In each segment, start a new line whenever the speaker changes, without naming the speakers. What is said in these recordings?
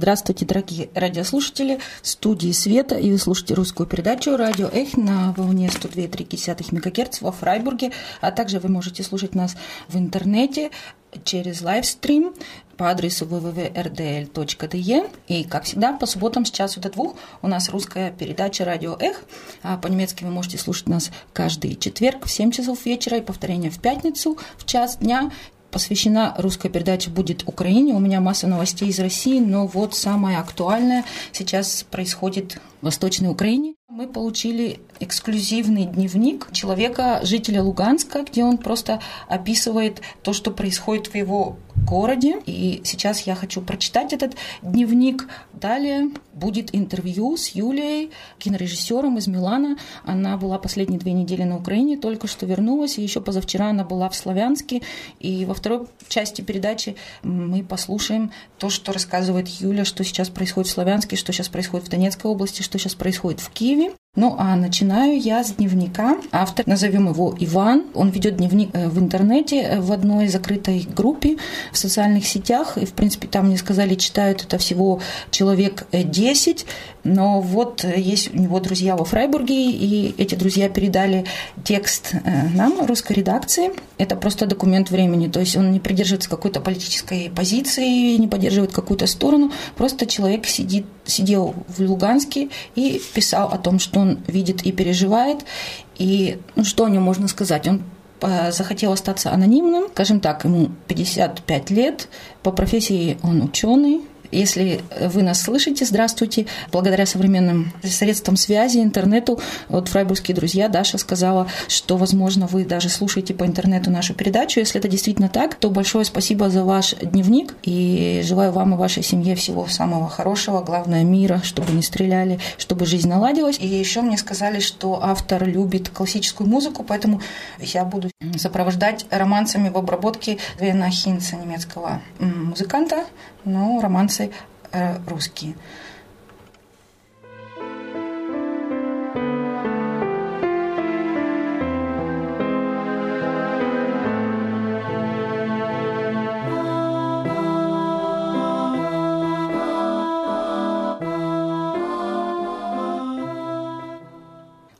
Здравствуйте, дорогие радиослушатели. В студии Света, и вы слушаете русскую передачу «Радио Эх» на волне 102,3 МГц во Фрайбурге, а также вы можете слушать нас в интернете через лайвстрим по адресу www.rdl.de. И, как всегда, по субботам с часу до двух у нас русская передача «Радио Эх». А по-немецки вы можете слушать нас каждый четверг в 7 часов вечера и повторение в пятницу в час дня посвящена русская передача будет Украине. У меня масса новостей из России, но вот самое актуальное сейчас происходит Восточной Украине. Мы получили эксклюзивный дневник человека, жителя Луганска, где он просто описывает то, что происходит в его городе. И сейчас я хочу прочитать этот дневник. Далее будет интервью с Юлией, кинорежиссером из Милана. Она была последние две недели на Украине, только что вернулась. И еще позавчера она была в Славянске. И во второй части передачи мы послушаем то, что рассказывает Юля, что сейчас происходит в Славянске, что сейчас происходит в Донецкой области, что сейчас происходит в Киеве. Ну а начинаю я с дневника. Автор, назовем его Иван. Он ведет дневник э, в интернете э, в одной закрытой группе в социальных сетях. И, в принципе, там мне сказали, читают это всего человек 10. Э, Но вот есть у него друзья во Фрайбурге, и эти друзья передали текст нам, русской редакции. Это просто документ времени. То есть он не придерживается какой-то политической позиции, не поддерживает какую-то сторону. Просто человек сидит, сидел в Луганске и писал о том, что он видит и переживает. И ну, что о нем можно сказать? Он э, захотел остаться анонимным. Скажем так, ему 55 лет, по профессии он ученый, если вы нас слышите, здравствуйте. Благодаря современным средствам связи, интернету, вот фрайбургские друзья, Даша сказала, что, возможно, вы даже слушаете по интернету нашу передачу. Если это действительно так, то большое спасибо за ваш дневник и желаю вам и вашей семье всего самого хорошего, главное мира, чтобы не стреляли, чтобы жизнь наладилась. И еще мне сказали, что автор любит классическую музыку, поэтому я буду сопровождать романсами в обработке Вена Хинца, немецкого музыканта, но романсы э, русские.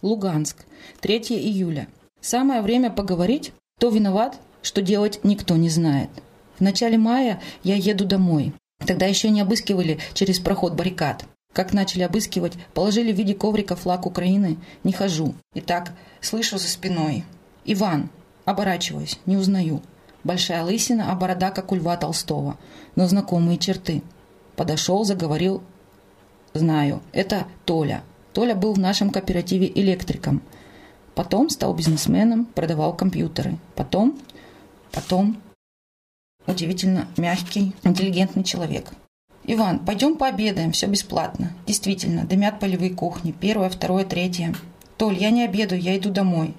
Луганск, 3 июля. Самое время поговорить, кто виноват, что делать никто не знает. В начале мая я еду домой. Тогда еще не обыскивали через проход баррикад. Как начали обыскивать, положили в виде коврика флаг Украины. Не хожу. Итак, слышу за спиной. «Иван!» Оборачиваюсь, не узнаю. Большая лысина, а борода, как у Льва Толстого. Но знакомые черты. Подошел, заговорил. Знаю, это Толя. Толя был в нашем кооперативе электриком. Потом стал бизнесменом, продавал компьютеры. Потом, потом удивительно мягкий, интеллигентный человек. «Иван, пойдем пообедаем, все бесплатно. Действительно, дымят полевые кухни, первое, второе, третье. Толь, я не обедаю, я иду домой.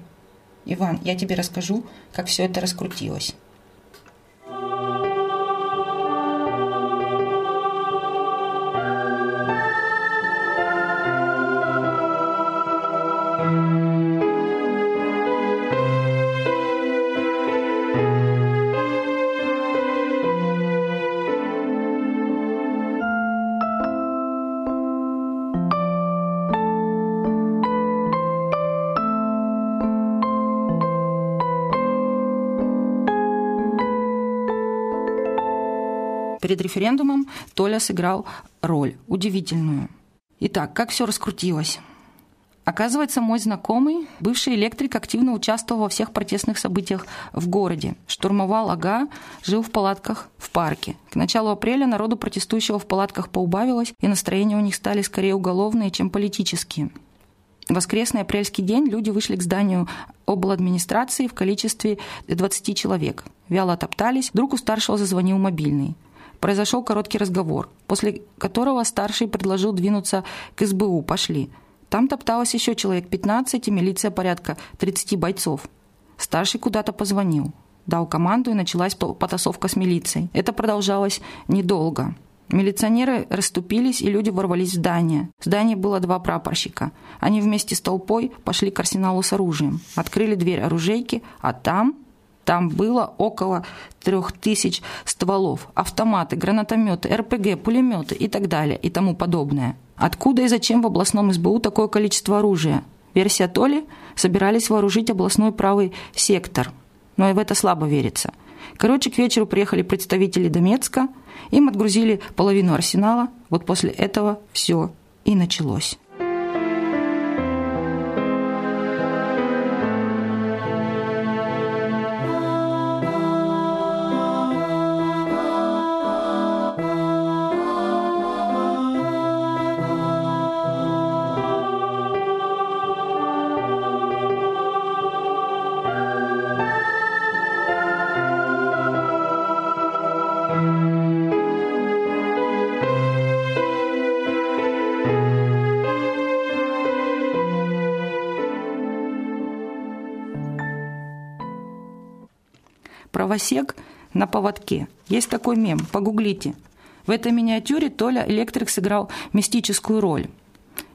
Иван, я тебе расскажу, как все это раскрутилось». Перед референдумом Толя сыграл роль удивительную. Итак, как все раскрутилось? Оказывается, мой знакомый, бывший электрик, активно участвовал во всех протестных событиях в городе. Штурмовал АГА, жил в палатках в парке. К началу апреля народу протестующего в палатках поубавилось, и настроения у них стали скорее уголовные, чем политические. воскресный апрельский день люди вышли к зданию обладминистрации в количестве 20 человек. Вяло топтались, вдруг у старшего зазвонил мобильный. Произошел короткий разговор, после которого старший предложил двинуться к СБУ. Пошли. Там топталось еще человек 15 и милиция порядка 30 бойцов. Старший куда-то позвонил. Дал команду, и началась потасовка с милицией. Это продолжалось недолго. Милиционеры расступились, и люди ворвались в здание. В здании было два прапорщика. Они вместе с толпой пошли к арсеналу с оружием. Открыли дверь оружейки, а там... Там было около трех тысяч стволов, автоматы, гранатометы, РПГ, пулеметы и так далее и тому подобное. Откуда и зачем в областном СБУ такое количество оружия? Версия Толи – собирались вооружить областной правый сектор. Но и в это слабо верится. Короче, к вечеру приехали представители Донецка – им отгрузили половину арсенала. Вот после этого все и началось. Правосек на поводке. Есть такой мем, погуглите. В этой миниатюре Толя Электрик сыграл мистическую роль.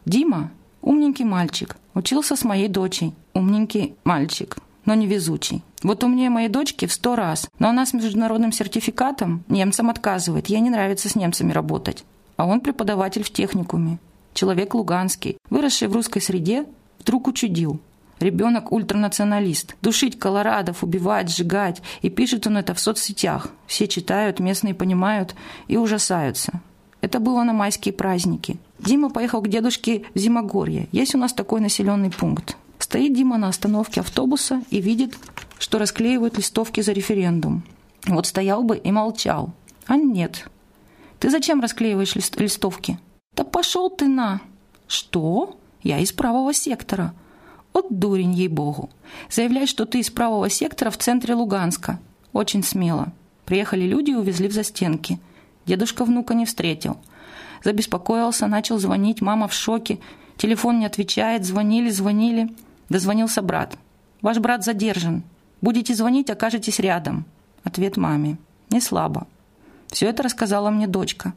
Дима – умненький мальчик, учился с моей дочей. Умненький мальчик, но невезучий. Вот умнее моей дочки в сто раз, но она с международным сертификатом немцам отказывает. Ей не нравится с немцами работать. А он преподаватель в техникуме. Человек луганский, выросший в русской среде, вдруг учудил. Ребенок ультранационалист. Душить колорадов, убивать, сжигать. И пишет он это в соцсетях. Все читают, местные понимают и ужасаются. Это было на майские праздники. Дима поехал к дедушке в Зимогорье. Есть у нас такой населенный пункт. Стоит Дима на остановке автобуса и видит, что расклеивают листовки за референдум. Вот стоял бы и молчал. А нет. Ты зачем расклеиваешь лист листовки? Да пошел ты на. Что? Я из правого сектора. Вот дурень, ей-богу. Заявляет, что ты из правого сектора в центре Луганска. Очень смело. Приехали люди и увезли в застенки. Дедушка внука не встретил. Забеспокоился, начал звонить, мама в шоке. Телефон не отвечает, звонили, звонили. Дозвонился брат. «Ваш брат задержан. Будете звонить, окажетесь рядом». Ответ маме. «Не слабо». Все это рассказала мне дочка.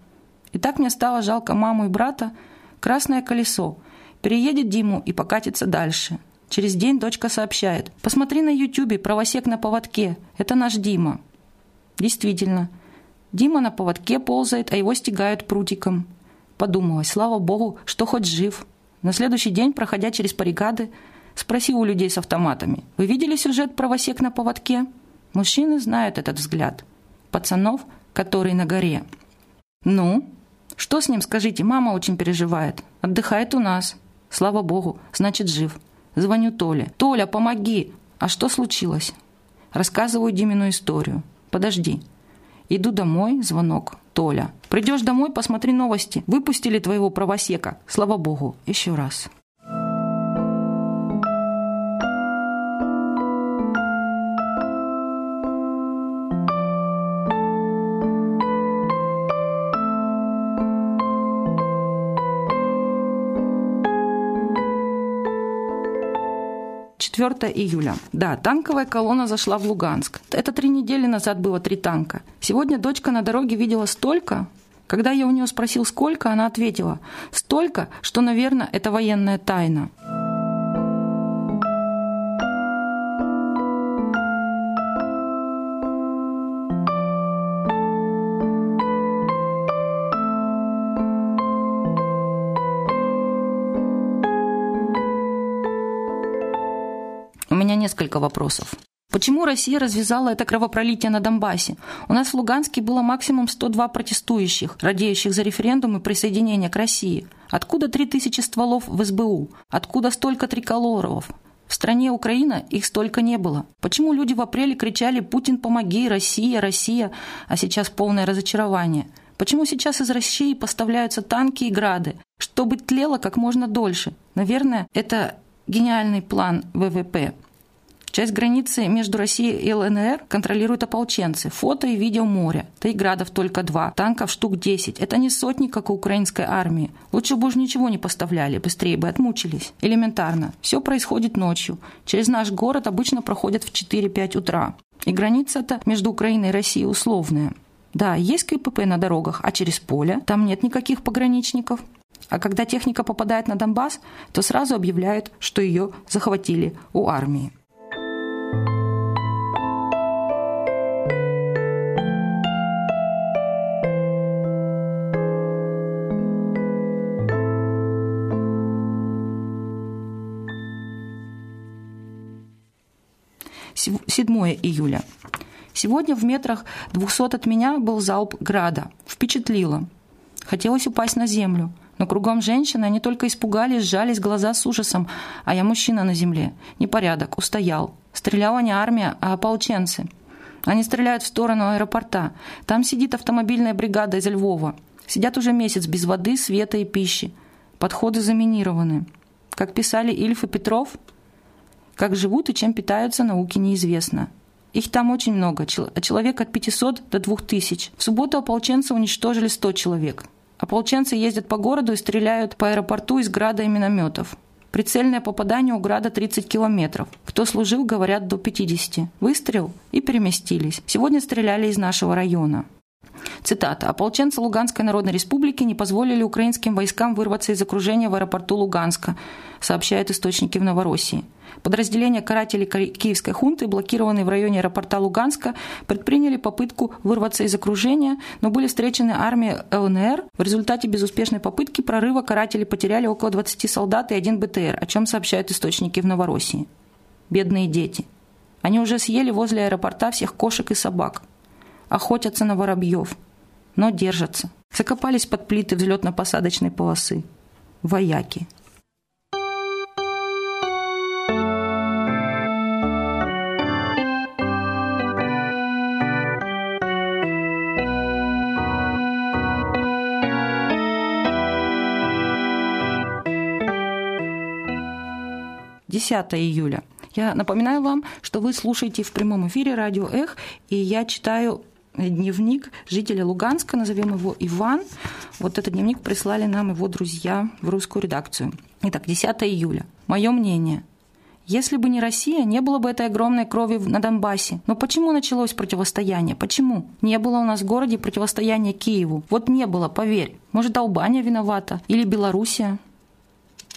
И так мне стало жалко маму и брата. Красное колесо. Переедет Диму и покатится дальше. Через день дочка сообщает. «Посмотри на Ютубе «Правосек на поводке». Это наш Дима». Действительно. Дима на поводке ползает, а его стегают прутиком. Подумалось, слава богу, что хоть жив. На следующий день, проходя через баррикады, спросил у людей с автоматами. «Вы видели сюжет «Правосек на поводке»?» Мужчины знают этот взгляд. Пацанов, который на горе. «Ну? Что с ним, скажите? Мама очень переживает. Отдыхает у нас. Слава богу, значит, жив». Звоню Толе. «Толя, помоги!» «А что случилось?» Рассказываю Димину историю. «Подожди». Иду домой, звонок. Толя. «Придешь домой, посмотри новости. Выпустили твоего правосека. Слава богу. Еще раз». 4 июля. Да, танковая колонна зашла в Луганск. Это три недели назад было три танка. Сегодня дочка на дороге видела столько, когда я у нее спросил, сколько, она ответила, столько, что, наверное, это военная тайна. Несколько вопросов. Почему Россия развязала это кровопролитие на Донбассе? У нас в Луганске было максимум 102 протестующих, радеющих за референдум и присоединение к России. Откуда 3000 стволов в СБУ? Откуда столько триколоров? В стране Украина их столько не было. Почему люди в апреле кричали «Путин, помоги! Россия, Россия!», а сейчас полное разочарование? Почему сейчас из России поставляются танки и грады? Чтобы тлело как можно дольше. Наверное, это гениальный план ВВП. Часть границы между Россией и ЛНР контролируют ополченцы. Фото и видео моря. Да и градов только два. Танков штук 10. Это не сотни, как у украинской армии. Лучше бы уж ничего не поставляли, быстрее бы отмучились. Элементарно. Все происходит ночью. Через наш город обычно проходят в 4-5 утра. И граница-то между Украиной и Россией условная. Да, есть КПП на дорогах, а через поле там нет никаких пограничников. А когда техника попадает на Донбасс, то сразу объявляют, что ее захватили у армии. Седьмое июля. Сегодня в метрах двухсот от меня был залп града. Впечатлило. Хотелось упасть на землю. Но кругом женщины, они только испугались, сжались глаза с ужасом. А я мужчина на земле. Непорядок, устоял. Стреляла не армия, а ополченцы. Они стреляют в сторону аэропорта. Там сидит автомобильная бригада из Львова. Сидят уже месяц без воды, света и пищи. Подходы заминированы. Как писали Ильф и Петров, как живут и чем питаются, науки неизвестно. Их там очень много, человек от 500 до 2000. В субботу ополченцы уничтожили 100 человек. Ополченцы ездят по городу и стреляют по аэропорту из града и минометов. Прицельное попадание у града 30 километров. Кто служил, говорят, до 50. Выстрел и переместились. Сегодня стреляли из нашего района. Цитата. «Ополченцы Луганской Народной Республики не позволили украинским войскам вырваться из окружения в аэропорту Луганска», сообщают источники в Новороссии. Подразделения карателей Киевской хунты, блокированные в районе аэропорта Луганска, предприняли попытку вырваться из окружения, но были встречены армией ЛНР. В результате безуспешной попытки прорыва каратели потеряли около 20 солдат и один БТР, о чем сообщают источники в Новороссии. Бедные дети. Они уже съели возле аэропорта всех кошек и собак. Охотятся на воробьев. Но держатся. Закопались под плиты взлетно-посадочной полосы. Вояки. 10 июля. Я напоминаю вам, что вы слушаете в прямом эфире радио «Эх», и я читаю дневник жителя Луганска, назовем его Иван. Вот этот дневник прислали нам его друзья в русскую редакцию. Итак, 10 июля. Мое мнение. Если бы не Россия, не было бы этой огромной крови на Донбассе. Но почему началось противостояние? Почему? Не было у нас в городе противостояния Киеву. Вот не было, поверь. Может, Албания виновата? Или Белоруссия?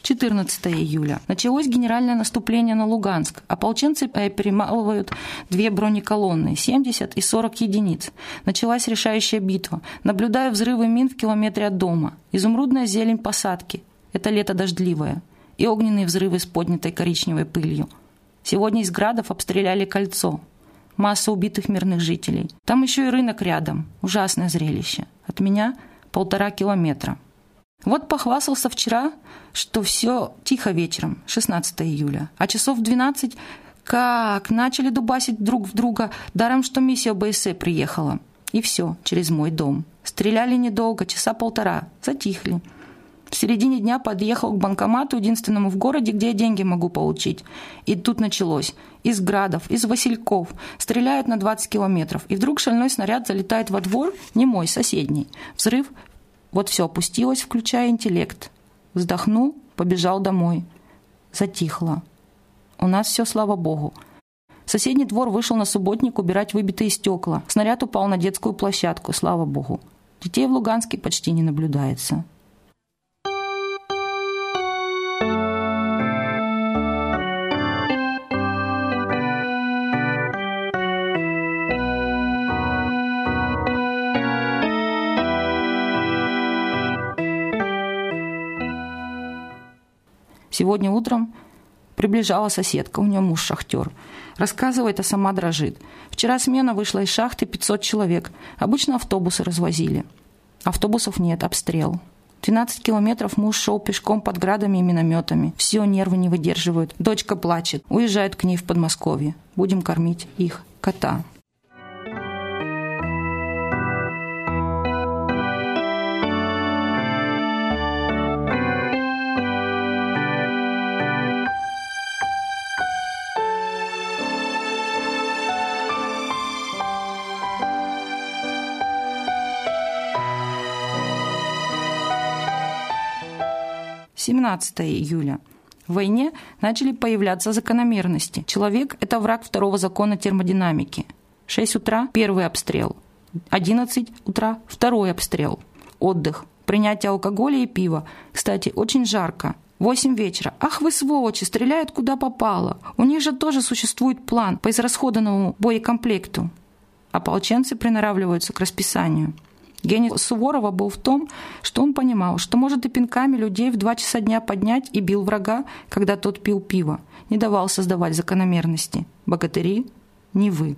14 июля. Началось генеральное наступление на Луганск. Ополченцы э, перемалывают две бронеколонны, 70 и 40 единиц. Началась решающая битва. Наблюдаю взрывы мин в километре от дома. Изумрудная зелень посадки. Это лето дождливое. И огненные взрывы с поднятой коричневой пылью. Сегодня из градов обстреляли кольцо. Масса убитых мирных жителей. Там еще и рынок рядом. Ужасное зрелище. От меня полтора километра. Вот похвастался вчера, что все тихо вечером, 16 июля, а часов в 12 как начали дубасить друг в друга, даром, что миссия БСЭ приехала. И все, через мой дом. Стреляли недолго, часа полтора, затихли. В середине дня подъехал к банкомату, единственному в городе, где я деньги могу получить. И тут началось. Из градов, из васильков. Стреляют на 20 километров. И вдруг шальной снаряд залетает во двор, не мой, соседний. Взрыв, вот все опустилось, включая интеллект. Вздохнул, побежал домой. Затихло. У нас все, слава богу. Соседний двор вышел на субботник убирать выбитые стекла. Снаряд упал на детскую площадку, слава богу. Детей в Луганске почти не наблюдается. Сегодня утром приближала соседка, у нее муж шахтер. Рассказывает, а сама дрожит. Вчера смена вышла из шахты 500 человек. Обычно автобусы развозили. Автобусов нет, обстрел. 12 километров муж шел пешком под градами и минометами. Все, нервы не выдерживают. Дочка плачет. Уезжают к ней в Подмосковье. Будем кормить их кота. 17 июля. В войне начали появляться закономерности. Человек – это враг второго закона термодинамики. 6 утра – первый обстрел. 11 утра – второй обстрел. Отдых. Принятие алкоголя и пива. Кстати, очень жарко. 8 вечера. Ах вы сволочи, стреляют куда попало. У них же тоже существует план по израсходованному боекомплекту. Ополченцы приноравливаются к расписанию. Гений Суворова был в том, что он понимал, что может и пинками людей в два часа дня поднять и бил врага, когда тот пил пиво, не давал создавать закономерности. Богатыри – не вы.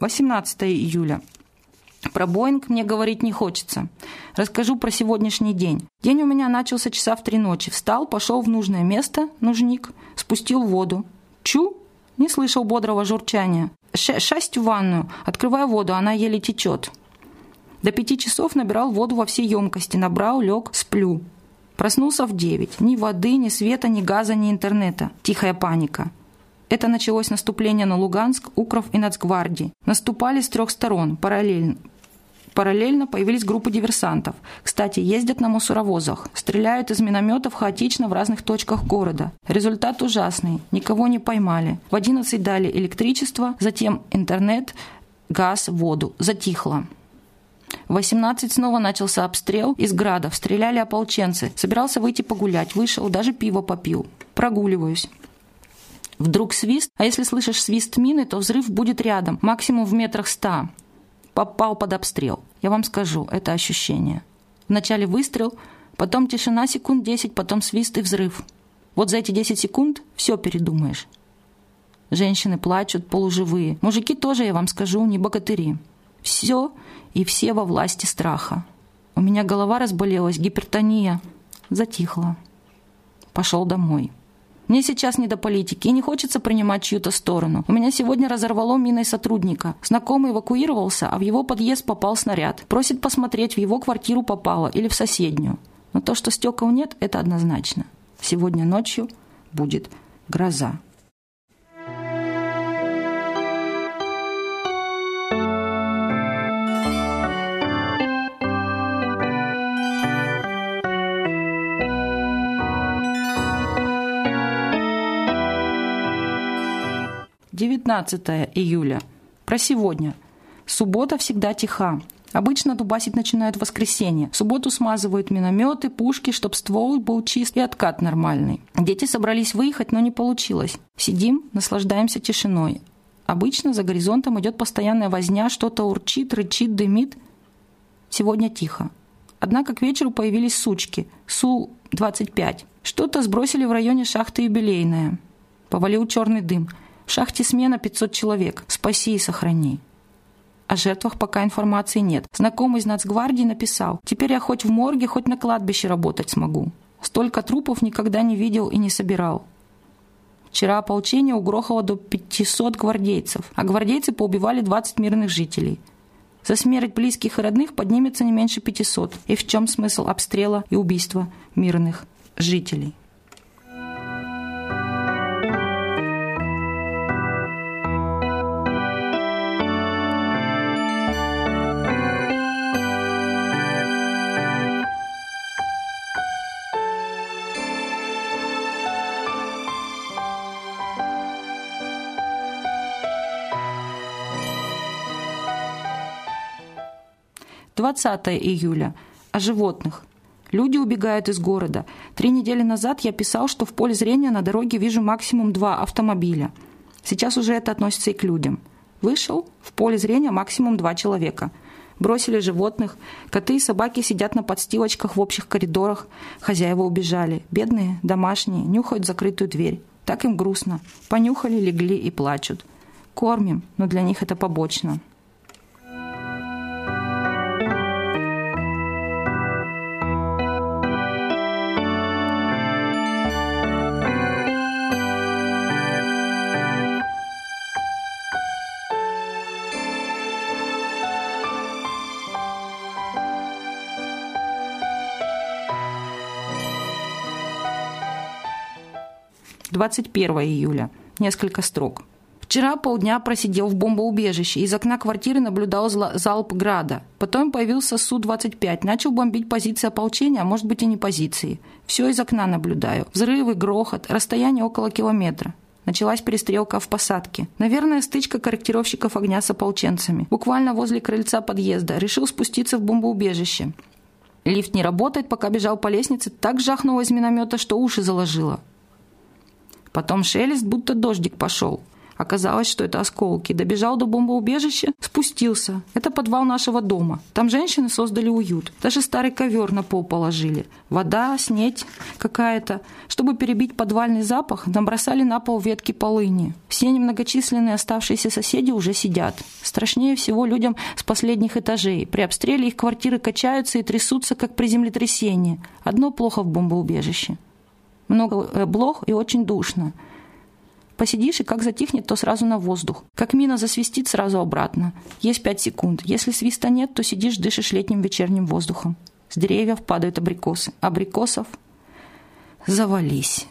Восемнадцатое июля. Про Боинг мне говорить не хочется. Расскажу про сегодняшний день. День у меня начался часа в три ночи. Встал, пошел в нужное место, нужник, спустил воду. Чу! Не слышал бодрого журчания. Ш шасть в ванную. Открываю воду, она еле течет. До пяти часов набирал воду во все емкости. Набрал, лег, сплю. Проснулся в девять. Ни воды, ни света, ни газа, ни интернета. Тихая паника. Это началось наступление на Луганск, Укров и Нацгвардии. Наступали с трех сторон, параллельно. Параллельно появились группы диверсантов. Кстати, ездят на мусоровозах. Стреляют из минометов хаотично в разных точках города. Результат ужасный. Никого не поймали. В 11 дали электричество, затем интернет, газ, воду. Затихло. В 18 снова начался обстрел из градов. Стреляли ополченцы. Собирался выйти погулять. Вышел, даже пиво попил. Прогуливаюсь. Вдруг свист, а если слышишь свист мины, то взрыв будет рядом, максимум в метрах ста попал под обстрел. Я вам скажу, это ощущение. Вначале выстрел, потом тишина секунд 10, потом свист и взрыв. Вот за эти 10 секунд все передумаешь. Женщины плачут, полуживые. Мужики тоже, я вам скажу, не богатыри. Все и все во власти страха. У меня голова разболелась, гипертония. Затихла. Пошел домой. Мне сейчас не до политики, и не хочется принимать чью-то сторону. У меня сегодня разорвало миной сотрудника. Знакомый эвакуировался, а в его подъезд попал снаряд. Просит посмотреть, в его квартиру попало или в соседнюю. Но то, что стекол нет, это однозначно. Сегодня ночью будет гроза. 19 июля. Про сегодня. Суббота всегда тиха. Обычно дубасить начинают в воскресенье. В субботу смазывают минометы, пушки, чтоб ствол был чист и откат нормальный. Дети собрались выехать, но не получилось. Сидим, наслаждаемся тишиной. Обычно за горизонтом идет постоянная возня, что-то урчит, рычит, дымит. Сегодня тихо. Однако к вечеру появились сучки. Су-25. Что-то сбросили в районе шахты юбилейная. Повалил черный дым – шахте смена 500 человек. Спаси и сохрани. О жертвах пока информации нет. Знакомый из Нацгвардии написал, «Теперь я хоть в морге, хоть на кладбище работать смогу. Столько трупов никогда не видел и не собирал». Вчера ополчение угрохало до 500 гвардейцев, а гвардейцы поубивали 20 мирных жителей. За смерть близких и родных поднимется не меньше 500. И в чем смысл обстрела и убийства мирных жителей? 20 июля. О животных. Люди убегают из города. Три недели назад я писал, что в поле зрения на дороге вижу максимум два автомобиля. Сейчас уже это относится и к людям. Вышел, в поле зрения максимум два человека. Бросили животных. Коты и собаки сидят на подстилочках в общих коридорах. Хозяева убежали. Бедные, домашние, нюхают закрытую дверь. Так им грустно. Понюхали, легли и плачут. Кормим, но для них это побочно. 21 июля. Несколько строк. Вчера полдня просидел в бомбоубежище. Из окна квартиры наблюдал залп града. Потом появился Су-25. Начал бомбить позиции ополчения, а может быть и не позиции. Все из окна наблюдаю. Взрывы, грохот, расстояние около километра. Началась перестрелка в посадке. Наверное, стычка корректировщиков огня с ополченцами. Буквально возле крыльца подъезда. Решил спуститься в бомбоубежище. Лифт не работает, пока бежал по лестнице, так жахнуло из миномета, что уши заложило. Потом шелест, будто дождик пошел. Оказалось, что это осколки. Добежал до бомбоубежища, спустился. Это подвал нашего дома. Там женщины создали уют. Даже старый ковер на пол положили. Вода, снеть какая-то. Чтобы перебить подвальный запах, набросали на пол ветки полыни. Все немногочисленные оставшиеся соседи уже сидят. Страшнее всего людям с последних этажей. При обстреле их квартиры качаются и трясутся, как при землетрясении. Одно плохо в бомбоубежище. Много э, блох и очень душно. Посидишь, и как затихнет, то сразу на воздух. Как мина засвистит, сразу обратно. Есть пять секунд. Если свиста нет, то сидишь, дышишь летним вечерним воздухом. С деревьев падают абрикосы. Абрикосов завались.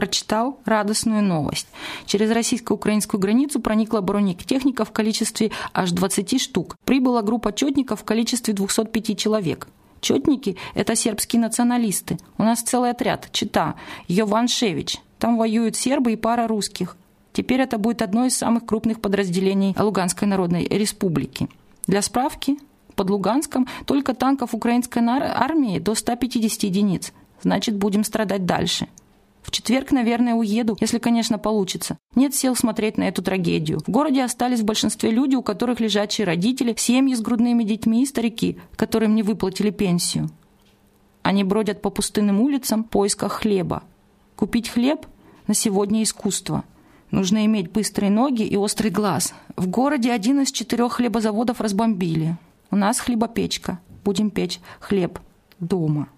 Прочитал радостную новость. Через российско-украинскую границу проникла бронетехника в количестве аж 20 штук. Прибыла группа четников в количестве 205 человек. Четники – это сербские националисты. У нас целый отряд, чита, Йован Шевич. Там воюют сербы и пара русских. Теперь это будет одно из самых крупных подразделений Луганской Народной Республики. Для справки, под Луганском только танков украинской армии до 150 единиц. Значит, будем страдать дальше. В четверг, наверное, уеду, если, конечно, получится. Нет сил смотреть на эту трагедию. В городе остались в большинстве люди, у которых лежачие родители, семьи с грудными детьми и старики, которым не выплатили пенсию. Они бродят по пустынным улицам в поисках хлеба. Купить хлеб на сегодня искусство. Нужно иметь быстрые ноги и острый глаз. В городе один из четырех хлебозаводов разбомбили. У нас хлебопечка. Будем печь хлеб дома.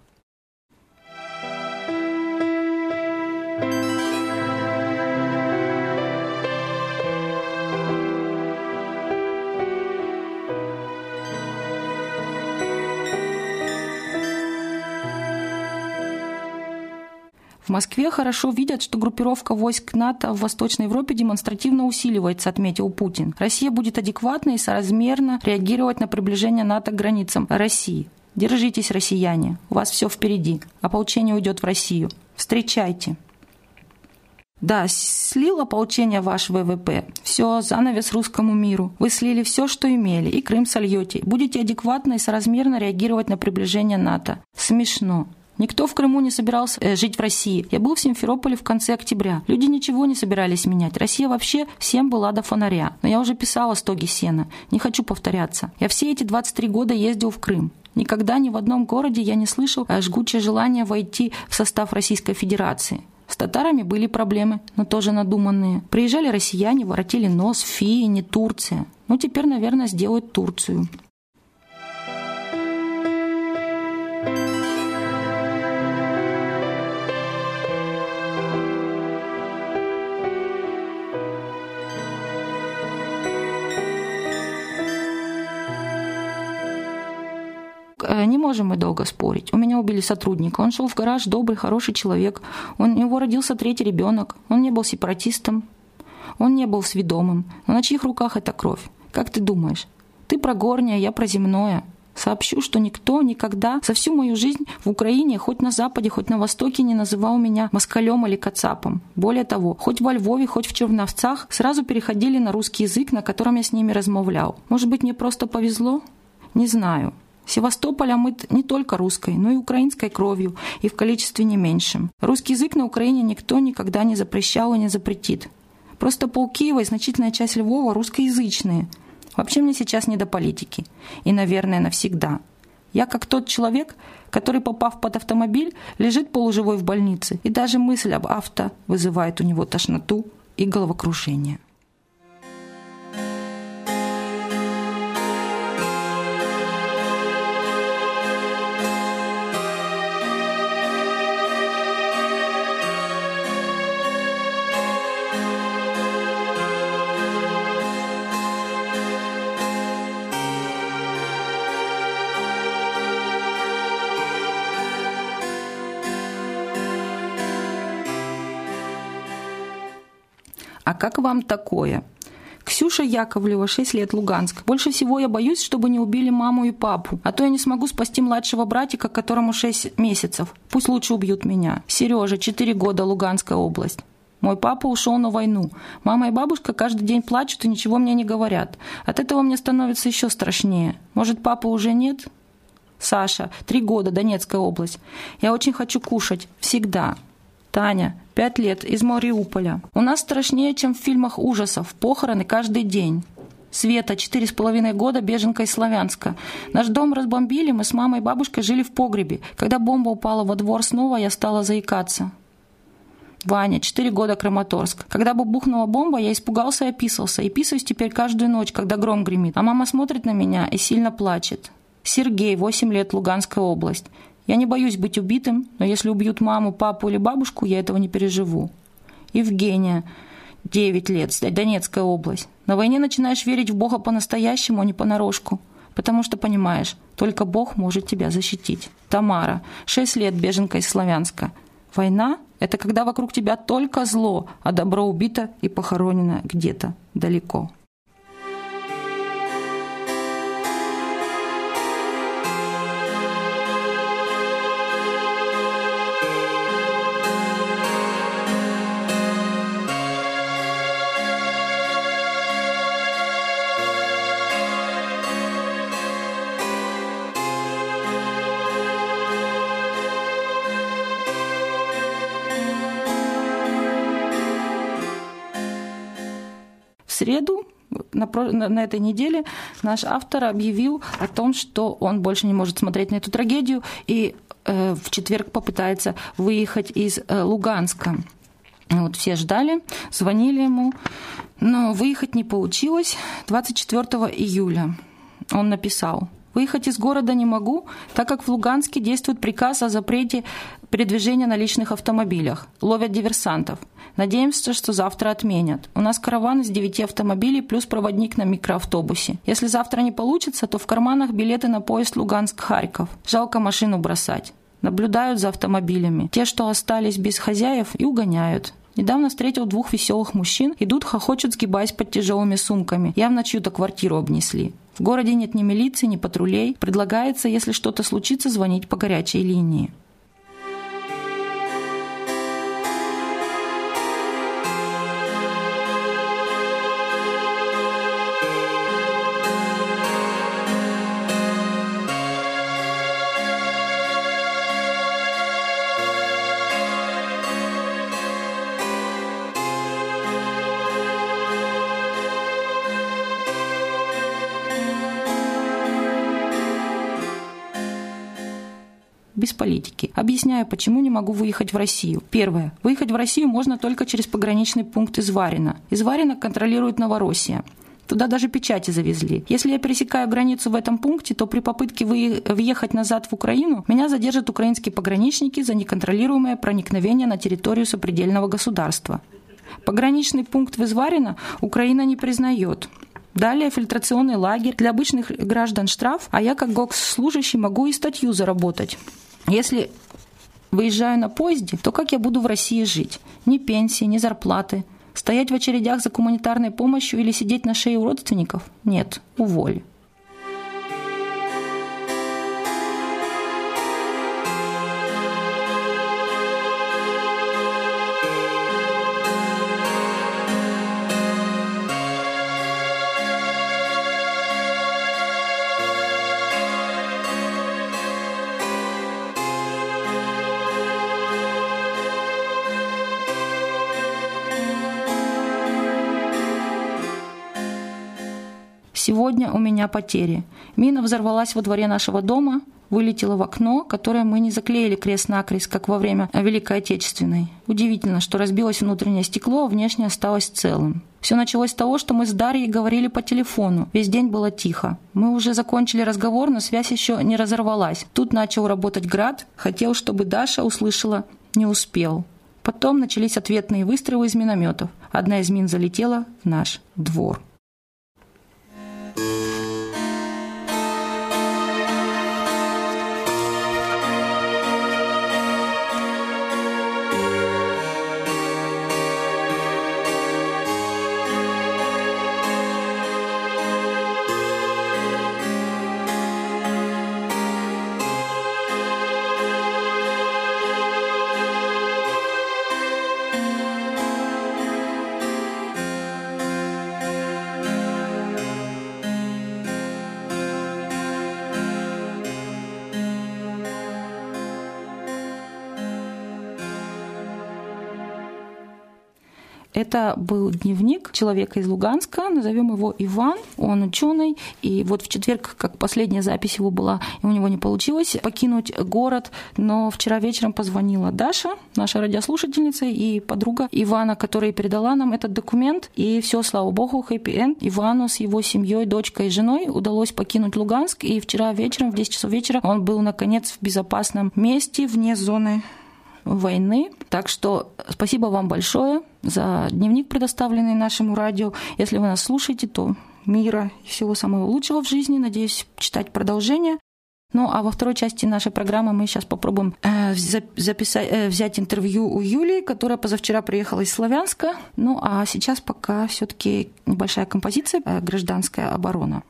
В Москве хорошо видят, что группировка войск НАТО в Восточной Европе демонстративно усиливается, отметил Путин. Россия будет адекватно и соразмерно реагировать на приближение НАТО к границам России. Держитесь, россияне, у вас все впереди. Ополчение уйдет в Россию. Встречайте. Да, слил ополчение ваш ВВП. Все, занавес русскому миру. Вы слили все, что имели, и Крым сольете. Будете адекватно и соразмерно реагировать на приближение НАТО. Смешно. Никто в Крыму не собирался э, жить в России. Я был в Симферополе в конце октября. Люди ничего не собирались менять. Россия вообще всем была до фонаря. Но я уже писала стоги сена. Не хочу повторяться. Я все эти 23 года ездил в Крым. Никогда ни в одном городе я не слышал жгучее желание войти в состав Российской Федерации. С татарами были проблемы, но тоже надуманные. Приезжали россияне, воротили нос, фии, не Турция. Ну, теперь, наверное, сделают Турцию. Э, не можем мы долго спорить. У меня убили сотрудника. Он шел в гараж, добрый, хороший человек. У него родился третий ребенок. Он не был сепаратистом. Он не был сведомым. Но на чьих руках эта кровь? Как ты думаешь? Ты про горнее, я про земное. Сообщу, что никто никогда за всю мою жизнь в Украине, хоть на Западе, хоть на Востоке, не называл меня москалем или кацапом. Более того, хоть во Львове, хоть в Черновцах, сразу переходили на русский язык, на котором я с ними размовлял. Может быть, мне просто повезло? Не знаю. Севастополь омыт не только русской, но и украинской кровью, и в количестве не меньшем. Русский язык на Украине никто никогда не запрещал и не запретит. Просто пол Киева и значительная часть Львова русскоязычные. Вообще мне сейчас не до политики. И, наверное, навсегда. Я как тот человек, который, попав под автомобиль, лежит полуживой в больнице, и даже мысль об авто вызывает у него тошноту и головокружение. Как вам такое? Ксюша Яковлева, 6 лет, Луганск. Больше всего я боюсь, чтобы не убили маму и папу. А то я не смогу спасти младшего братика, которому 6 месяцев. Пусть лучше убьют меня. Сережа, 4 года, Луганская область. Мой папа ушел на войну. Мама и бабушка каждый день плачут и ничего мне не говорят. От этого мне становится еще страшнее. Может, папы уже нет? Саша, три года, Донецкая область. Я очень хочу кушать. Всегда. Таня, пять лет, из Мариуполя. У нас страшнее, чем в фильмах ужасов. Похороны каждый день. Света, четыре с половиной года, беженка из Славянска. Наш дом разбомбили, мы с мамой и бабушкой жили в погребе. Когда бомба упала во двор снова, я стала заикаться. Ваня, 4 года, Краматорск. Когда бы бухнула бомба, я испугался и описался. И писаюсь теперь каждую ночь, когда гром гремит. А мама смотрит на меня и сильно плачет. Сергей, 8 лет, Луганская область. Я не боюсь быть убитым, но если убьют маму, папу или бабушку, я этого не переживу. Евгения, 9 лет, Донецкая область. На войне начинаешь верить в Бога по-настоящему, а не понарошку. Потому что понимаешь, только Бог может тебя защитить. Тамара, 6 лет, беженка из Славянска. Война – это когда вокруг тебя только зло, а добро убито и похоронено где-то далеко. На, на, на этой неделе наш автор объявил о том, что он больше не может смотреть на эту трагедию и э, в четверг попытается выехать из э, Луганска. Вот все ждали, звонили ему, но выехать не получилось. 24 июля он написал – Выехать из города не могу, так как в Луганске действует приказ о запрете передвижения на личных автомобилях. Ловят диверсантов. Надеемся, что завтра отменят. У нас караван из девяти автомобилей плюс проводник на микроавтобусе. Если завтра не получится, то в карманах билеты на поезд Луганск-Харьков. Жалко машину бросать. Наблюдают за автомобилями. Те, что остались без хозяев, и угоняют. Недавно встретил двух веселых мужчин, идут, хохочут, сгибаясь под тяжелыми сумками. Явно чью-то квартиру обнесли. В городе нет ни милиции, ни патрулей. Предлагается, если что-то случится, звонить по горячей линии. Объясняю, почему не могу выехать в Россию. Первое. Выехать в Россию можно только через пограничный пункт из Варина. Из Варина контролирует Новороссия. Туда даже печати завезли. Если я пересекаю границу в этом пункте, то при попытке въехать назад в Украину меня задержат украинские пограничники за неконтролируемое проникновение на территорию сопредельного государства. Пограничный пункт в Изварино Украина не признает. Далее фильтрационный лагерь. Для обычных граждан штраф, а я как госслужащий могу и статью заработать. Если выезжаю на поезде, то как я буду в России жить? Ни пенсии, ни зарплаты. Стоять в очередях за гуманитарной помощью или сидеть на шее у родственников? Нет, уволь. Сегодня у меня потери. Мина взорвалась во дворе нашего дома, вылетела в окно, которое мы не заклеили крест-накрест, как во время Великой Отечественной. Удивительно, что разбилось внутреннее стекло, а внешнее осталось целым. Все началось с того, что мы с Дарьей говорили по телефону. Весь день было тихо. Мы уже закончили разговор, но связь еще не разорвалась. Тут начал работать град. Хотел, чтобы Даша услышала. Не успел. Потом начались ответные выстрелы из минометов. Одна из мин залетела в наш двор. Это был дневник человека из Луганска, назовем его Иван, он ученый, и вот в четверг, как последняя запись его была, у него не получилось покинуть город, но вчера вечером позвонила Даша, наша радиослушательница и подруга Ивана, которая передала нам этот документ, и все, слава богу, хэппи-энд. Ивану с его семьей, дочкой и женой удалось покинуть Луганск, и вчера вечером в 10 часов вечера он был, наконец, в безопасном месте вне зоны войны. Так что спасибо вам большое за дневник, предоставленный нашему радио. Если вы нас слушаете, то мира и всего самого лучшего в жизни. Надеюсь, читать продолжение. Ну, а во второй части нашей программы мы сейчас попробуем э, записать, э, взять интервью у Юлии, которая позавчера приехала из Славянска. Ну, а сейчас пока все-таки небольшая композиция э, «Гражданская оборона».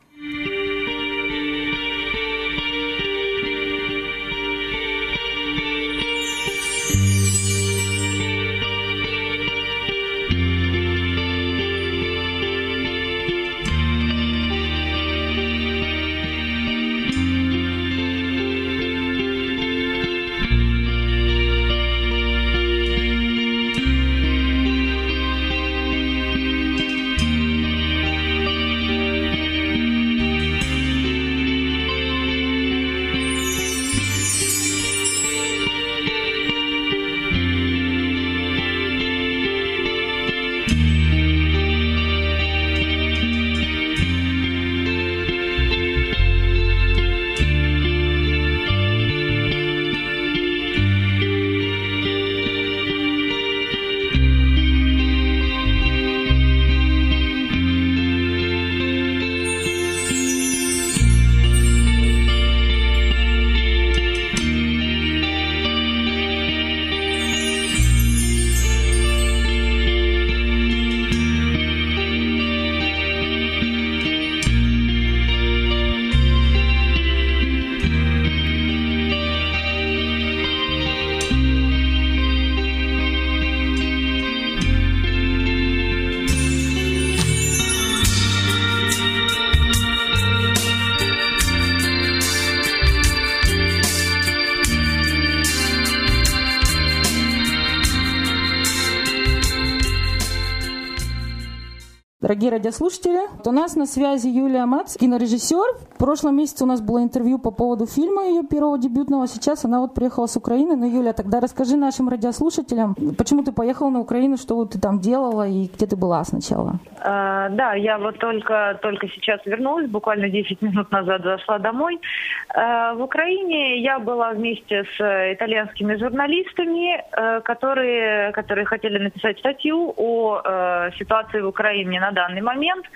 Дорогие радиослушатели, у нас на связи Юлия Мац, кинорежиссер. Прошлом месяце у нас было интервью по поводу фильма ее первого дебютного. Сейчас она вот приехала с Украины. Но, Юля, тогда расскажи нашим радиослушателям, почему ты поехала на Украину, что вот ты там делала и где ты была сначала?
А, да, я вот только, только сейчас вернулась, буквально 10 минут назад зашла домой. А, в Украине я была вместе с итальянскими журналистами, э, которые, которые хотели написать статью о э, ситуации в Украине на данный момент.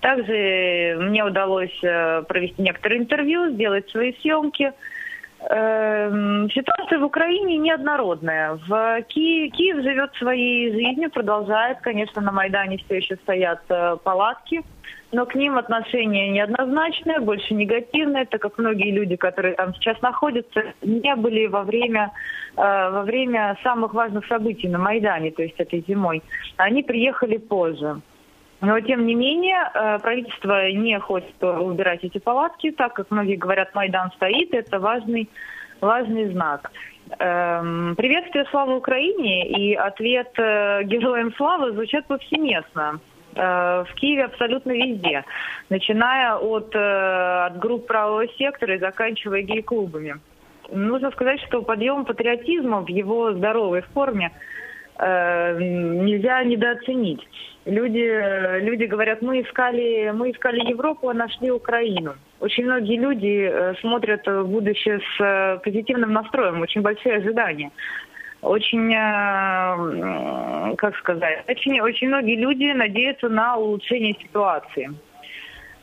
Также мне удалось э, провести некоторые интервью, сделать свои съемки. Эм, ситуация в Украине неоднородная. В Ки... Киев живет своей жизнью, продолжает. Конечно, на Майдане все еще стоят э, палатки, но к ним отношение неоднозначное, больше негативное, так как многие люди, которые там сейчас находятся, не были во время, э, во время самых важных событий на Майдане, то есть этой зимой. Они приехали позже. Но, тем не менее, э, правительство не хочет убирать эти палатки, так как многие говорят, Майдан стоит, это важный, важный знак. Эм, приветствие славы Украине и ответ э, героям славы звучат повсеместно. Э, в Киеве абсолютно везде, начиная от, от групп правого сектора и заканчивая гей-клубами. Нужно сказать, что подъем патриотизма в его здоровой форме нельзя недооценить люди, люди говорят, мы искали, мы искали Европу, а нашли Украину. Очень многие люди э, смотрят в будущее с э, позитивным настроем, очень большие ожидания. Очень, э, как сказать, очень, очень многие люди надеются на улучшение ситуации.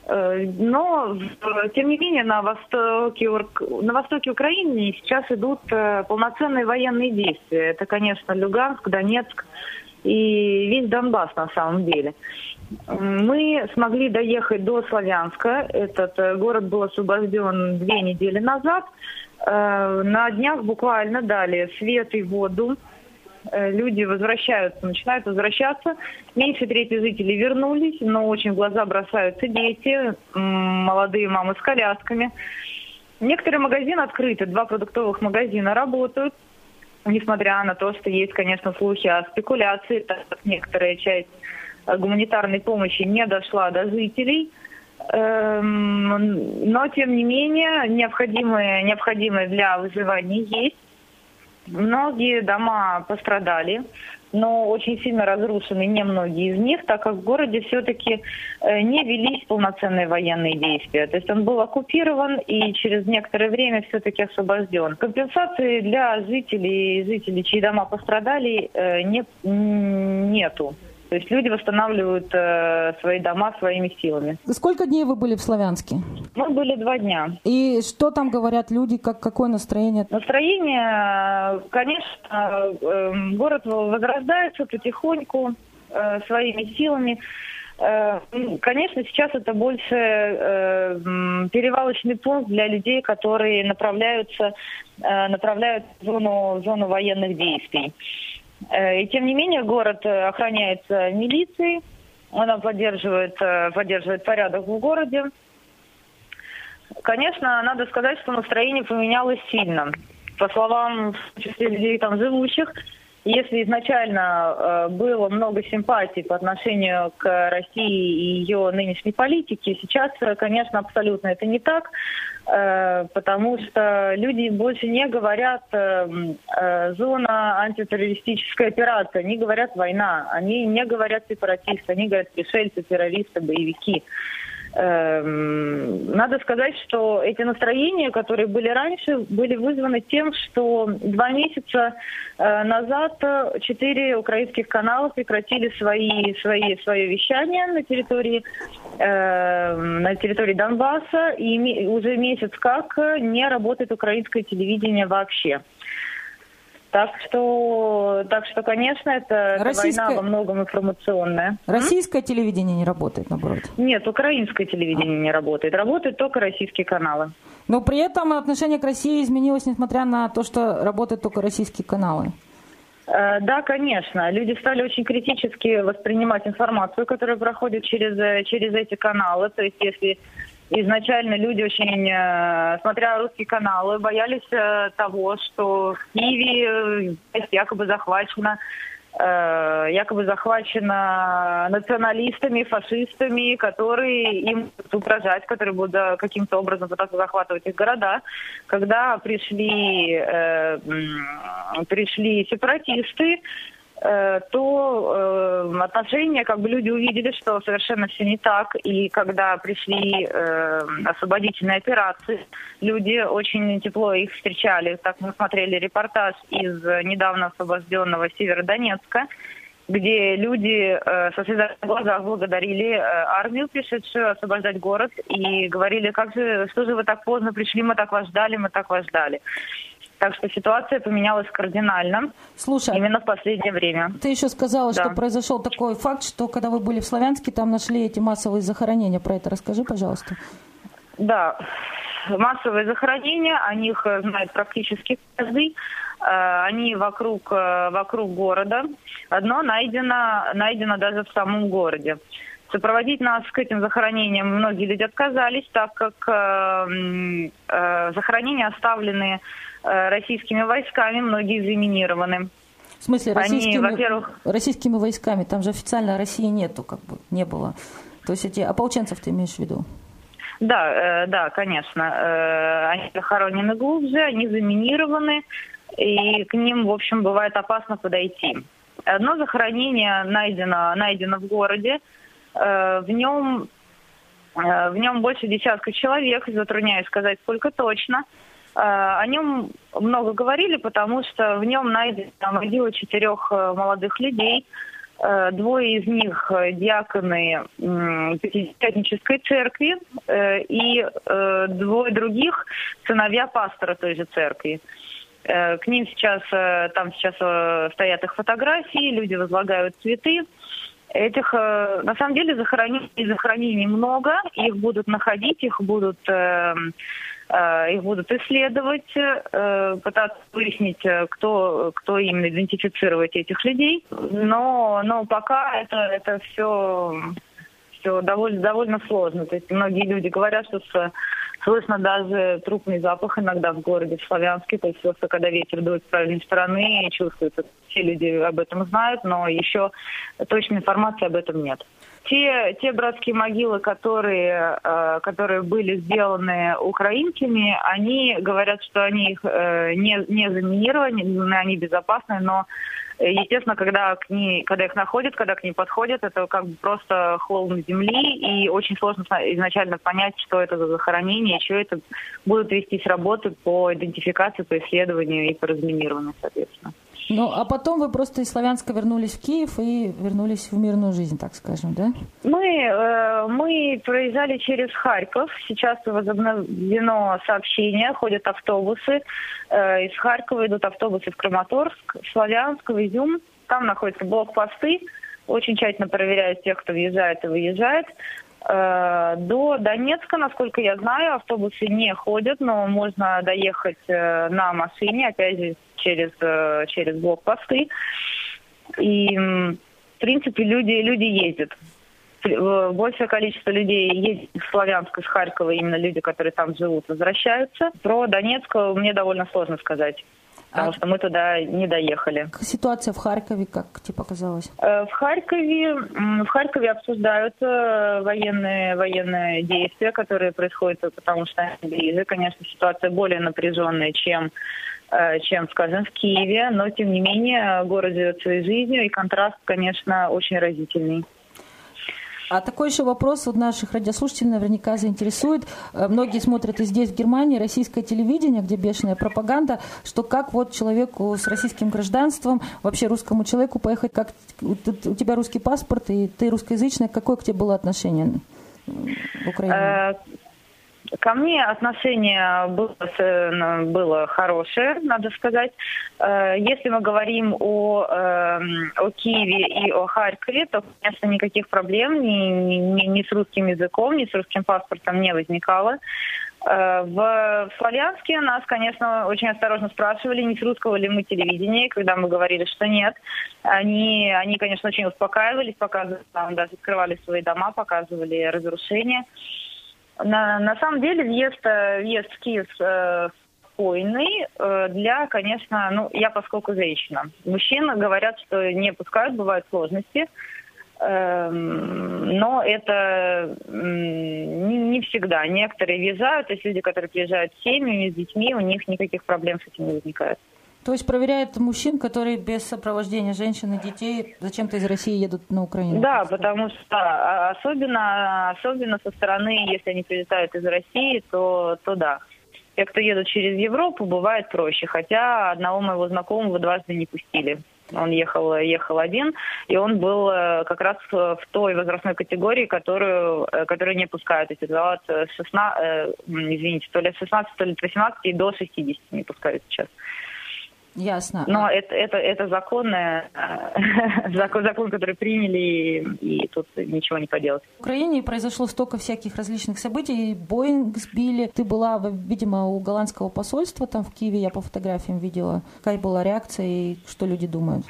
Но, тем не менее, на востоке, на востоке Украины сейчас идут полноценные военные действия. Это, конечно, Люганск, Донецк, и весь Донбасс на самом деле. Мы смогли доехать до Славянска. Этот э, город был освобожден две недели назад. Э, на днях буквально дали свет и воду. Э, люди возвращаются, начинают возвращаться. Меньше трети жителей вернулись, но очень в глаза бросаются дети, молодые мамы с колясками. Некоторые магазины открыты, два продуктовых магазина работают. Несмотря на то, что есть, конечно, слухи о спекуляции, так как некоторая часть гуманитарной помощи не дошла до жителей. Эм, но, тем не менее, необходимые, необходимые для выживания есть. Многие дома пострадали но очень сильно разрушены немногие из них, так как в городе все-таки э, не велись полноценные военные действия. То есть он был оккупирован и через некоторое время все-таки освобожден. Компенсации для жителей, жителей, чьи дома пострадали, э, не, нету. То есть люди восстанавливают э, свои дома своими силами.
Сколько дней вы были в Славянске?
Мы были два дня.
И что там говорят люди, как, какое настроение?
Настроение, конечно, э, город возрождается потихоньку э, своими силами. Э, конечно, сейчас это больше э, перевалочный пункт для людей, которые направляются, э, направляют в зону, в зону военных действий. Э, и тем не менее город э, охраняется милицией, она поддерживает, э, поддерживает порядок в городе. Конечно, надо сказать, что настроение поменялось сильно. По словам в числе людей там живущих, если изначально было много симпатий по отношению к России и ее нынешней политике, сейчас, конечно, абсолютно это не так. Э, потому что люди больше не говорят э, э, зона антитеррористическая операция, они говорят война, они не говорят сепаратисты, они говорят пришельцы, террористы, боевики. Эм, надо сказать, что эти настроения, которые были раньше, были вызваны тем, что два месяца э, назад четыре украинских канала прекратили свои, свои, свое вещание на территории, эм, на территории Донбасса, и уже месяц как не работает украинское телевидение вообще. Так что, так что, конечно, это, Российское... война во многом информационная.
Российское М? телевидение не работает, наоборот?
Нет, украинское телевидение а. не работает. Работают только российские каналы.
Но при этом отношение к России изменилось, несмотря на то, что работают только российские каналы.
Э, да, конечно. Люди стали очень критически воспринимать информацию, которая проходит через, э, через эти каналы. То есть, если изначально люди очень, э, смотря русские каналы, боялись э, того, что в Киеве э, якобы захвачено якобы захвачена националистами, фашистами, которые им угрожать, которые будут каким-то образом пытаться захватывать их города. Когда пришли, э, пришли сепаратисты, то э, отношения, как бы люди увидели, что совершенно все не так. И когда пришли э, освободительные операции, люди очень тепло их встречали. Так мы смотрели репортаж из недавно освобожденного Северодонецка, где люди э, со слезами в глазах благодарили э, армию, пришедшую освобождать город, и говорили, как же, что же вы так поздно пришли, мы так вас ждали, мы так вас ждали. Так что ситуация поменялась кардинально.
Слушай,
именно в последнее время.
Ты еще сказала, да. что произошел такой факт, что когда вы были в Славянске, там нашли эти массовые захоронения. Про это расскажи, пожалуйста.
Да, массовые захоронения, о них знает практически каждый. Э, они вокруг, э, вокруг города. Одно найдено, найдено даже в самом городе. Сопроводить нас к этим захоронениям многие люди отказались, так как э, э, захоронения оставлены российскими войсками, многие заминированы.
В смысле, российскими, Они, во-первых... российскими войсками? Там же официально России нету, как бы, не было. То есть эти ополченцев ты имеешь в виду?
Да, э, да, конечно. Э, они захоронены глубже, они заминированы, и к ним, в общем, бывает опасно подойти. Одно захоронение найдено, найдено в городе, Э, в нем, э, в нем больше десятка человек, затрудняюсь сказать, сколько точно. Э, о нем много говорили, потому что в нем найдено могила четырех молодых людей. Двое из них диаконы Пятидесятнической церкви и двое других сыновья пастора той же церкви. К ним сейчас, там сейчас стоят их фотографии, люди возлагают цветы. Этих, э, на самом деле, захоронений, захоронений много, их будут находить, их будут, э, э, их будут исследовать, пытаться выяснить, кто, кто именно идентифицировать этих людей. Но, но пока это, это все, все довольно, довольно сложно. То есть многие люди говорят, что с Слышно даже трупный запах иногда в городе, в Славянске. То есть просто когда ветер дует с правильной стороны, чувствуется. Все люди об этом знают, но еще точной информации об этом нет. Те, те братские могилы, которые, э, которые были сделаны украинцами, они говорят, что они их э, не, не заминированы, они безопасны, но Э, естественно, когда, к ней, когда их находят, когда к ней подходят, это как бы просто холм земли, и очень сложно изначально понять, что это за захоронение, что это будут вестись работы по идентификации, по исследованию и по разминированию, соответственно.
Ну, а потом вы просто из Славянска вернулись в Киев и вернулись в мирную жизнь, так скажем, да?
Мы, э, мы проезжали через Харьков. Сейчас возобновлено сообщение, ходят автобусы. Э, из Харькова идут автобусы в Краматорск, Славянск, в Изюм. Там находятся блокпосты. Очень тщательно проверяют тех, кто въезжает и выезжает. Э, до Донецка, насколько я знаю, автобусы не ходят, но можно доехать э, на машине, опять же, через, э, через блокпосты. И, в принципе, люди, люди ездят. Большее количество людей ездит в Славянск из Харькова, именно люди, которые там живут, возвращаются. Про Донецк мне довольно сложно сказать потому а... что мы туда не доехали.
Ситуация в Харькове, как тебе показалось?
Э, в Харькове, в Харькове обсуждаются э, военные, военные действия, которые происходят, потому что они ближе. Конечно, ситуация более напряженная, чем э, чем, скажем, в Киеве, но, тем не менее, город живет своей жизнью, и контраст, конечно, очень разительный.
А такой еще вопрос вот наших радиослушателей наверняка заинтересует. Э, многие смотрят и здесь, в Германии, российское телевидение, где бешеная пропаганда, что как вот человеку с российским гражданством, вообще русскому человеку поехать, как у тебя русский паспорт, и ты русскоязычная, какое к тебе было отношение в Украине?
Ко мне отношение было, было хорошее, надо сказать. Э, если мы говорим о, эм, о Киеве и о Харькове, то, конечно, никаких проблем ни, ни, ни с русским языком, ни с русским паспортом не возникало. Э, в Славянске нас, конечно, очень осторожно спрашивали, не с русского ли мы телевидения, когда мы говорили, что нет. Они, они конечно, очень успокаивались, показывали, там, даже открывали свои дома, показывали разрушения. На, на самом деле въезд, э, въезд в Киев э, спокойный э, для, конечно, ну, я поскольку женщина. Мужчины говорят, что не пускают, бывают сложности. Эм, но это не, не всегда. Некоторые въезжают, то есть люди, которые приезжают с семьями, с детьми, у них никаких проблем с этим не возникает.
То есть проверяют мужчин, которые без сопровождения женщин и детей зачем-то из России едут на Украину?
Да, потому что а, особенно, особенно со стороны, если они прилетают из России, то, то да. Те, кто едут через Европу, бывает проще. Хотя одного моего знакомого дважды не пустили. Он ехал, ехал один, и он был э, как раз в той возрастной категории, которую, э, которую не пускают. Эти от 16, э, извините, то ли 16, то ли 18 и до 60 не пускают сейчас.
Ясно.
Но это, это, это законное, э, закон, закон, который приняли, и, и тут ничего не поделать.
В Украине произошло столько всяких различных событий. Боинг сбили. Ты была, видимо, у голландского посольства там в Киеве, я по фотографиям видела. Какая была реакция и что люди думают?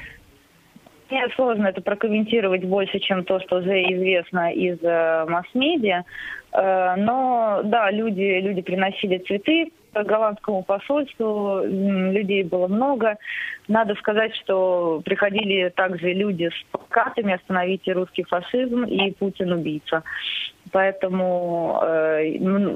Мне сложно это прокомментировать больше, чем то, что уже известно из э, масс-медиа. Э, но да, люди, люди приносили цветы, голландскому посольству, людей было много. Надо сказать, что приходили также люди с плакатами «Остановите русский фашизм» и «Путин убийца». Поэтому, э,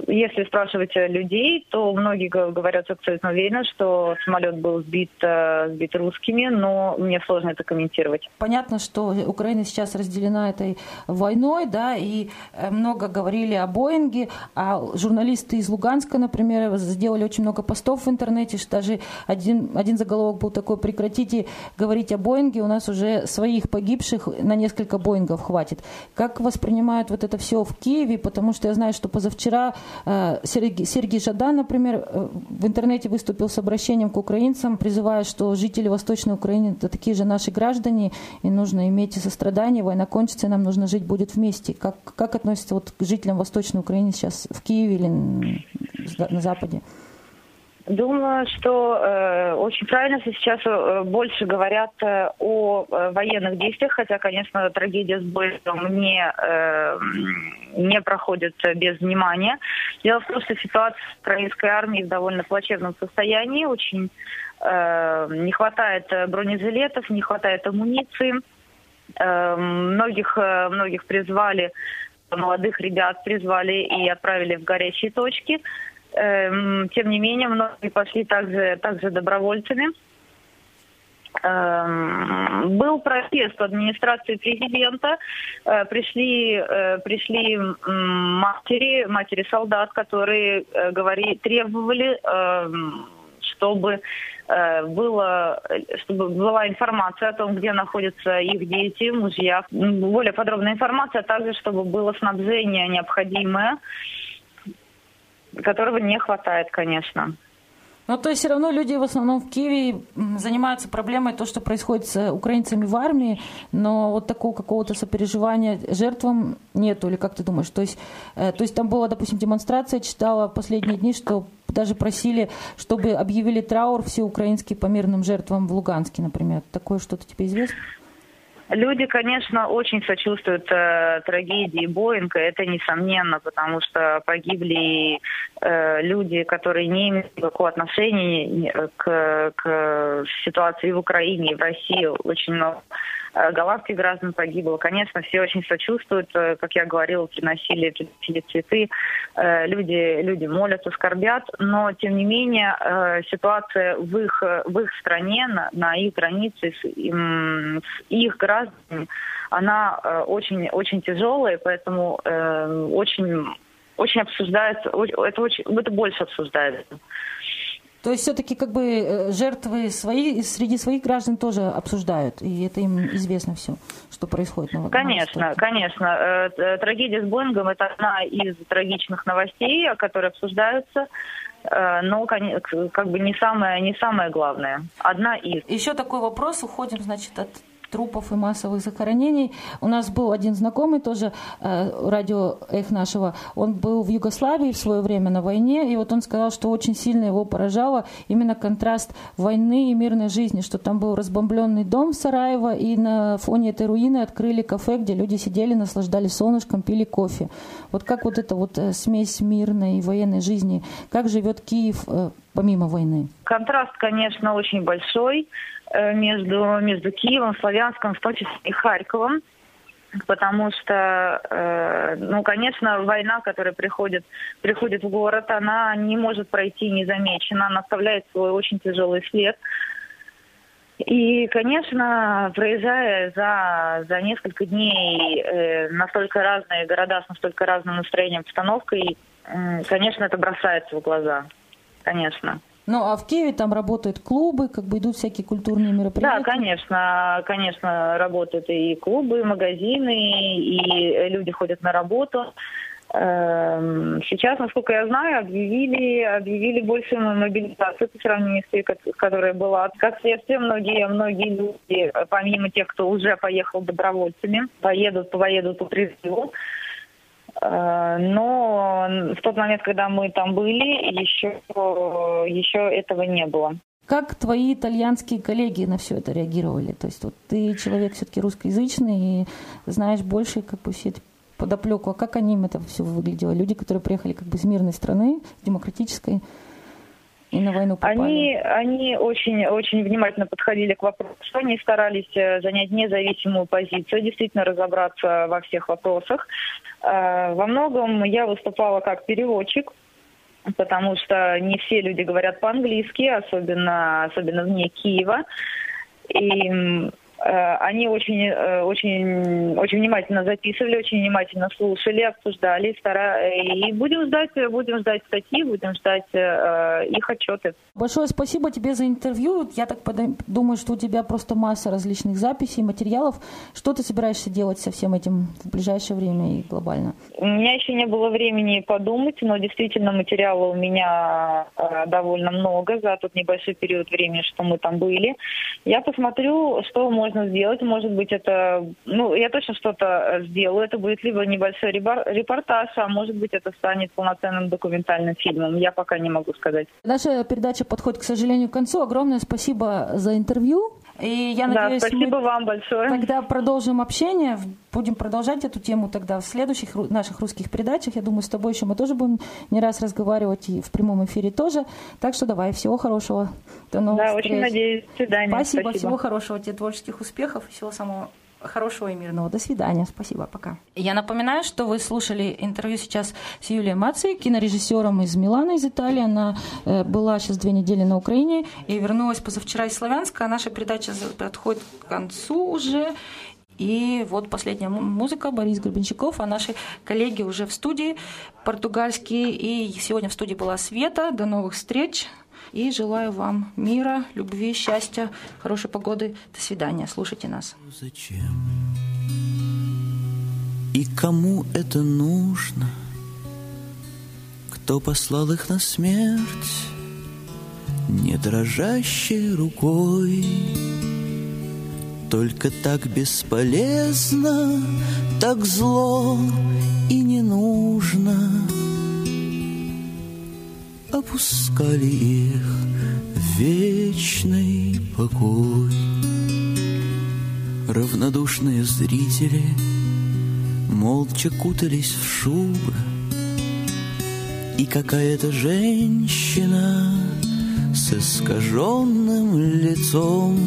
если спрашивать людей, то многие говорят абсолютно уверенно, что самолет был сбит, э, сбит русскими, но мне сложно это комментировать.
Понятно, что Украина сейчас разделена этой войной, да, и э, много говорили о Боинге, а журналисты из Луганска, например, сделали очень много постов в интернете, что даже один, один заголовок был такой «Прекратите говорить о Боинге, у нас уже своих погибших на несколько Боингов хватит». Как воспринимают вот это все в Киеве, потому что я знаю, что позавчера э, Сергей, Сергей Жадан, например, э, в интернете выступил с обращением к украинцам, призывая, что жители Восточной Украины это такие же наши граждане, и нужно иметь сострадание, война кончится, и нам нужно жить будет вместе. Как, как относится вот к жителям Восточной Украины сейчас в Киеве или на Западе?
Думаю, что э, очень правильно сейчас э, больше говорят э, о э, военных действиях, хотя, конечно, трагедия с Бойлом не, э, не проходит без внимания. Дело в том, что ситуация в украинской армии в довольно плачевном состоянии, очень э, не хватает бронежилетов, не хватает амуниции. Э, многих, э, многих призвали, молодых ребят призвали и отправили в горячие точки – тем не менее, многие пошли также, также добровольцами. Эм, был протест администрации президента. Э, пришли, э, пришли матери, матери солдат, которые э, говорили, требовали, эм, чтобы было, чтобы была информация о том, где находятся их дети, мужья, более подробная информация, а также чтобы было снабжение необходимое которого не хватает, конечно.
Ну, то есть все равно люди в основном в Киеве занимаются проблемой то, что происходит с украинцами в армии, но вот такого какого-то сопереживания жертвам нету, или как ты думаешь? То есть, э, то есть там была, допустим, демонстрация, читала в последние дни, что даже просили, чтобы объявили траур все украинские по мирным жертвам в Луганске, например. Такое что-то тебе известно?
Люди, конечно, очень сочувствуют э, трагедии Боинга, это несомненно, потому что погибли э, люди, которые не имеют никакого отношения к, к ситуации в Украине и в России. Очень много Э, голландских граждан погибло. Конечно, все очень сочувствуют, э, как я говорила, приносили, приносили цветы, э, люди, люди молятся, скорбят, но тем не менее ситуация в их, в их стране, на, на их границе с, с их гражданами, она очень, очень тяжелая, поэтому очень, очень обсуждается, это, очень, это больше обсуждается.
То есть все-таки как бы э, жертвы свои, среди своих граждан тоже обсуждают, и это им известно все, что происходит на
Конечно, на конечно. Э, трагедия с Боингом – это одна из трагичных новостей, которые обсуждаются э, но как бы не самое, не самое главное. Одна из.
Еще такой вопрос. Уходим, значит, от трупов и массовых захоронений. У нас был один знакомый тоже, э, радио Эх нашего, он был в Югославии в свое время на войне, и вот он сказал, что очень сильно его поражало именно контраст войны и мирной жизни, что там был разбомбленный дом в Сараево, и на фоне этой руины открыли кафе, где люди сидели, наслаждались солнышком, пили кофе. Вот как вот эта вот э, смесь мирной и военной жизни, как живет Киев э, помимо войны?
Контраст, конечно, очень большой. Э, между, между Киевом, Славянском, в том числе и Харьковом. Потому что, э, ну, конечно, война, которая приходит, приходит в город, она не может пройти незамеченно, она оставляет свой очень тяжелый след. И, конечно, проезжая за, за несколько дней э, настолько разные города с настолько разным настроением, обстановкой, э, конечно, это бросается в глаза. Конечно.
Ну, а в Киеве там работают клубы, как бы идут всякие культурные мероприятия?
Да, конечно, конечно, работают и клубы, и магазины, и люди ходят на работу. Эм, сейчас, насколько я знаю, объявили, объявили большую мобилизацию по сравнению с той, которая была. Как следствие, многие, многие люди, помимо тех, кто уже поехал добровольцами, поедут, поедут по призыву. Э, но в тот момент, когда мы там были, еще, еще этого не было.
Как твои итальянские коллеги на все это реагировали? То есть вот ты человек все-таки русскоязычный и знаешь больше как бы все это подоплеку. А как они им это все выглядело? Люди, которые приехали как бы из мирной страны, демократической, и на войну попали?
Они, они очень, очень внимательно подходили к вопросу. Они старались э, занять независимую позицию, действительно разобраться во всех вопросах. Э, во многом я выступала как переводчик, потому что не все люди говорят по-английски, особенно, особенно вне Киева. И они очень, э, очень, очень внимательно записывали, очень внимательно слушали, обсуждали, стара... и будем ждать, будем ждать статьи, будем ждать э, их отчеты.
Большое спасибо тебе за интервью. Я так думаю, что у тебя просто масса различных записей, материалов. Что ты собираешься делать со всем этим в ближайшее время и глобально?
У меня еще не было времени подумать, но действительно материала у меня довольно много за тот небольшой период времени, что мы там были. Я посмотрю, что можно можно сделать. Может быть, это... Ну, я точно что-то сделаю. Это будет либо небольшой репортаж, а может быть, это станет полноценным документальным фильмом. Я пока не могу сказать.
Наша передача подходит, к сожалению, к концу. Огромное спасибо за интервью. И я
да,
надеюсь,
спасибо
мы
вам большое.
Тогда продолжим общение, будем продолжать эту тему тогда в следующих наших русских передачах. Я думаю, с тобой еще мы тоже будем не раз разговаривать и в прямом эфире тоже. Так что давай, всего хорошего.
До новых да, встреч. очень надеюсь. До свидания.
Спасибо, спасибо, всего хорошего тебе, творческих успехов и всего самого хорошего и мирного. До свидания. Спасибо. Пока. Я напоминаю, что вы слушали интервью сейчас с Юлией Мацей, кинорежиссером из Милана, из Италии. Она э, была сейчас две недели на Украине и вернулась позавчера из Славянска. Наша передача подходит к концу уже. И вот последняя музыка Борис Гребенщиков, а наши коллеги уже в студии португальские. И сегодня в студии была Света. До новых встреч. И желаю вам мира, любви, счастья, хорошей погоды. До свидания. Слушайте нас.
Зачем? И кому это нужно? Кто послал их на смерть? Не дрожащей рукой Только так бесполезно, так зло и не нужно опускали их в вечный покой. Равнодушные зрители молча кутались в шубы, и какая-то женщина с искаженным лицом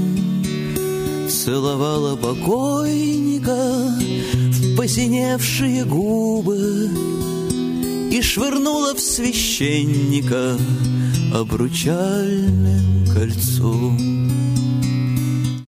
целовала покойника в посиневшие губы и швырнула в священника обручальным кольцом.